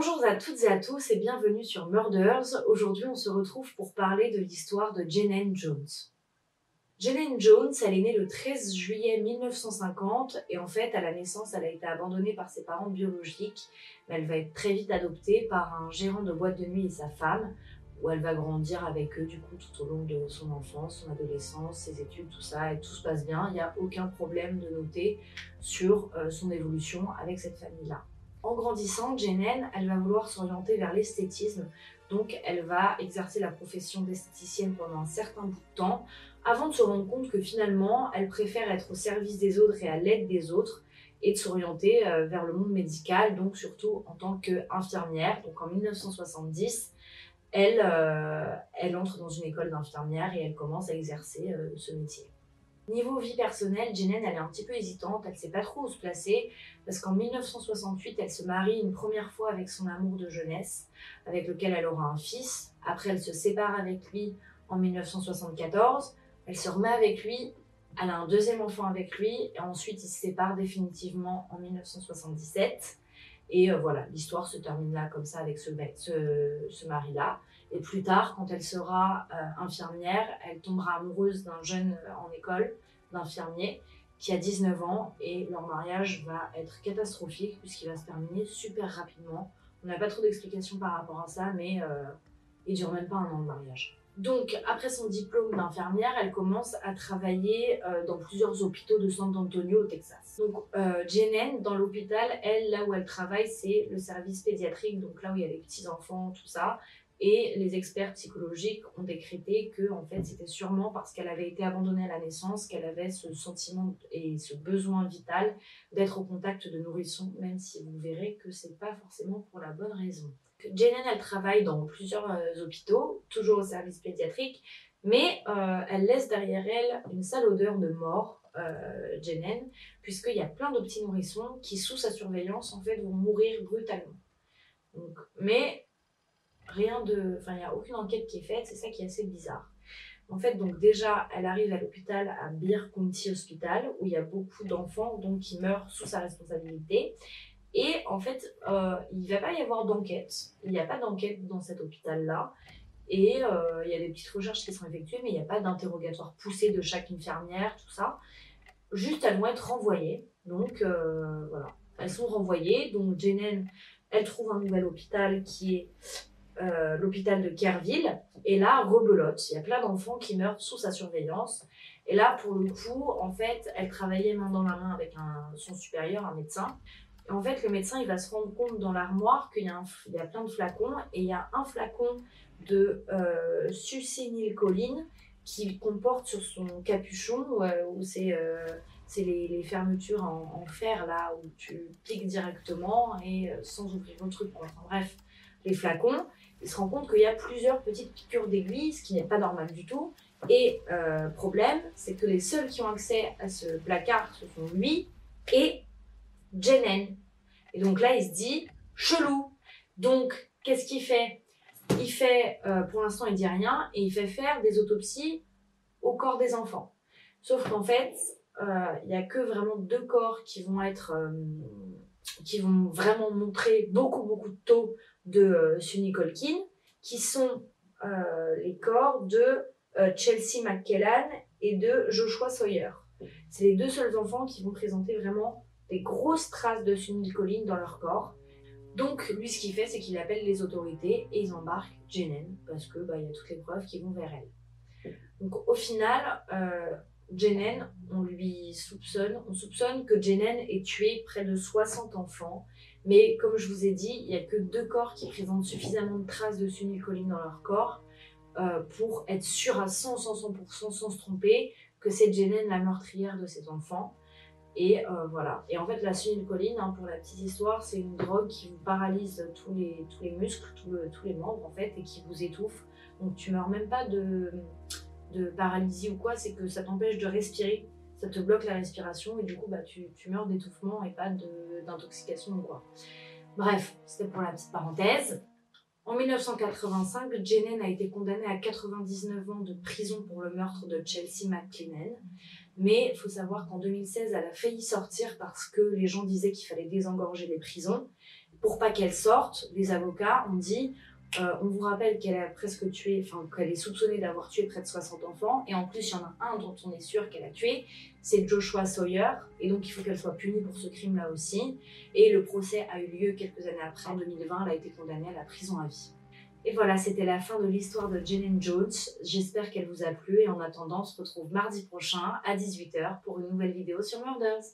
Bonjour à toutes et à tous et bienvenue sur Murders. Aujourd'hui, on se retrouve pour parler de l'histoire de Jenen Jones. Jenen Jones, elle est née le 13 juillet 1950 et en fait, à la naissance, elle a été abandonnée par ses parents biologiques, mais elle va être très vite adoptée par un gérant de boîte de nuit et sa femme, où elle va grandir avec eux du coup tout au long de son enfance, son adolescence, ses études, tout ça, et tout se passe bien. Il n'y a aucun problème de noter sur euh, son évolution avec cette famille-là. En grandissant, Jenen, elle va vouloir s'orienter vers l'esthétisme, donc elle va exercer la profession d'esthéticienne pendant un certain bout de temps, avant de se rendre compte que finalement, elle préfère être au service des autres et à l'aide des autres, et de s'orienter euh, vers le monde médical, donc surtout en tant qu'infirmière. Donc en 1970, elle, euh, elle entre dans une école d'infirmière et elle commence à exercer euh, ce métier. Niveau vie personnelle, Jenen, elle est un petit peu hésitante, elle sait pas trop où se placer, parce qu'en 1968, elle se marie une première fois avec son amour de jeunesse, avec lequel elle aura un fils. Après, elle se sépare avec lui en 1974, elle se remet avec lui, elle a un deuxième enfant avec lui, et ensuite ils se séparent définitivement en 1977. Et euh, voilà, l'histoire se termine là, comme ça, avec ce, ce, mari-là. Et plus tard, quand elle sera euh, infirmière, elle tombera amoureuse d'un jeune euh, en école, d'infirmier, qui a 19 ans. Et leur mariage va être catastrophique, puisqu'il va se terminer super rapidement. On n'a pas trop d'explications par rapport à ça, mais il dure même pas un an de mariage. Donc, après son diplôme d'infirmière, elle commence à travailler euh, dans plusieurs hôpitaux de San Antonio au Texas. Donc, euh, Jenen, dans l'hôpital, elle, là où elle travaille, c'est le service pédiatrique, donc là où il y a les petits-enfants, tout ça. Et les experts psychologiques ont décrété que, en fait, c'était sûrement parce qu'elle avait été abandonnée à la naissance qu'elle avait ce sentiment et ce besoin vital d'être au contact de nourrissons, même si vous verrez que c'est pas forcément pour la bonne raison. Jenen, elle travaille dans plusieurs euh, hôpitaux, toujours au service pédiatrique, mais euh, elle laisse derrière elle une sale odeur de mort, euh, puisqu'il y a plein de petits nourrissons qui, sous sa surveillance, en fait, vont mourir brutalement. Donc, mais rien de, enfin, il n'y a aucune enquête qui est faite, c'est ça qui est assez bizarre. En fait, donc déjà, elle arrive à l'hôpital à Beer County Hospital, où il y a beaucoup d'enfants donc qui meurent sous sa responsabilité. Et en fait, euh, il ne va pas y avoir d'enquête. Il n'y a pas d'enquête dans cet hôpital-là. Et euh, il y a des petites recherches qui sont effectuées, mais il n'y a pas d'interrogatoire poussé de chaque infirmière, tout ça. Juste, elles vont être renvoyées. Donc, euh, voilà. Elles sont renvoyées. Donc, Jenen, elle trouve un nouvel hôpital qui est l'hôpital de Kerville. Et là, rebelote. Il y a plein d'enfants qui meurent sous sa surveillance. Et là, pour le coup, en fait, elle travaillait main dans la main avec son supérieur, un médecin en fait, le médecin, il va se rendre compte dans l'armoire qu'il y, a plein de flacons et il y a un flacon de euh, succinylcholine qui comporte sur son capuchon, euh, où c'est euh, les, fermetures en, fer, là, où tu piques directement et euh, sans ouvrir le truc. bref, les flacons, il se rend compte qu'il y a plusieurs petites piqûres d'aiguilles, ce qui n'est pas normal du tout. Et problème, c'est que les seuls qui ont accès à ce placard, ce sont lui et Jenen. Et donc là, il se dit, chelou. Donc, qu'est-ce qu'il fait? Il fait, euh, pour l'instant, il dit rien, et il fait faire des autopsies au corps des enfants. Sauf qu'en fait, euh, il n'y a que vraiment deux corps qui vont être, euh, qui vont vraiment montrer beaucoup, beaucoup de taux de Sunny Colkin, qui sont les corps de Chelsea McKellan et de Joshua Sawyer. C'est les deux seuls enfants qui vont présenter vraiment des grosses traces de sunilcholine dans leur corps. Donc lui, ce qu'il fait, c'est qu'il appelle les autorités et ils embarquent Jenen parce que bah, y a toutes les preuves qui vont vers elle. Donc au final, euh, Jenen, on lui soupçonne, on soupçonne que Jenen ait tué près de 60 enfants. Mais comme je vous ai dit, il n'y a que deux corps qui présentent suffisamment de traces de sunilcholine dans leur corps euh, pour être sûr à 100, 100, 100% sans se tromper que c'est Jenen la meurtrière de ces enfants. Et euh, voilà. Et en fait, la sunilcholine, hein, pour la petite histoire, c'est une drogue qui vous paralyse tous les, tous les muscles, tous les membres en fait, et qui vous étouffe. Donc tu meurs même pas de, de paralysie ou quoi, c'est que ça t'empêche de respirer. Ça te bloque la respiration et du coup, bah, tu, tu meurs d'étouffement et pas d'intoxication ou quoi. Bref, c'était pour la petite parenthèse. En 1985, Jenen a été condamnée à 99 ans de prison pour le meurtre de Chelsea McClellan. Mais il faut savoir qu'en 2016, elle a failli sortir parce que les gens disaient qu'il fallait désengorger les prisons. Pour pas qu'elle sorte, les avocats ont dit euh, on vous rappelle qu'elle a presque tué, enfin qu'elle est soupçonnée d'avoir tué près de 60 enfants, et en plus il y en a un dont on est sûr qu'elle a tué, c'est Joshua Sawyer, et donc il faut qu'elle soit punie pour ce crime-là aussi. Et le procès a eu lieu quelques années après, en 2020, elle a été condamnée à la prison à vie. Et voilà, c'était la fin de l'histoire de Jane Jones. J'espère qu'elle vous a plu, et en attendant, on se retrouve mardi prochain à 18h pour une nouvelle vidéo sur Murders.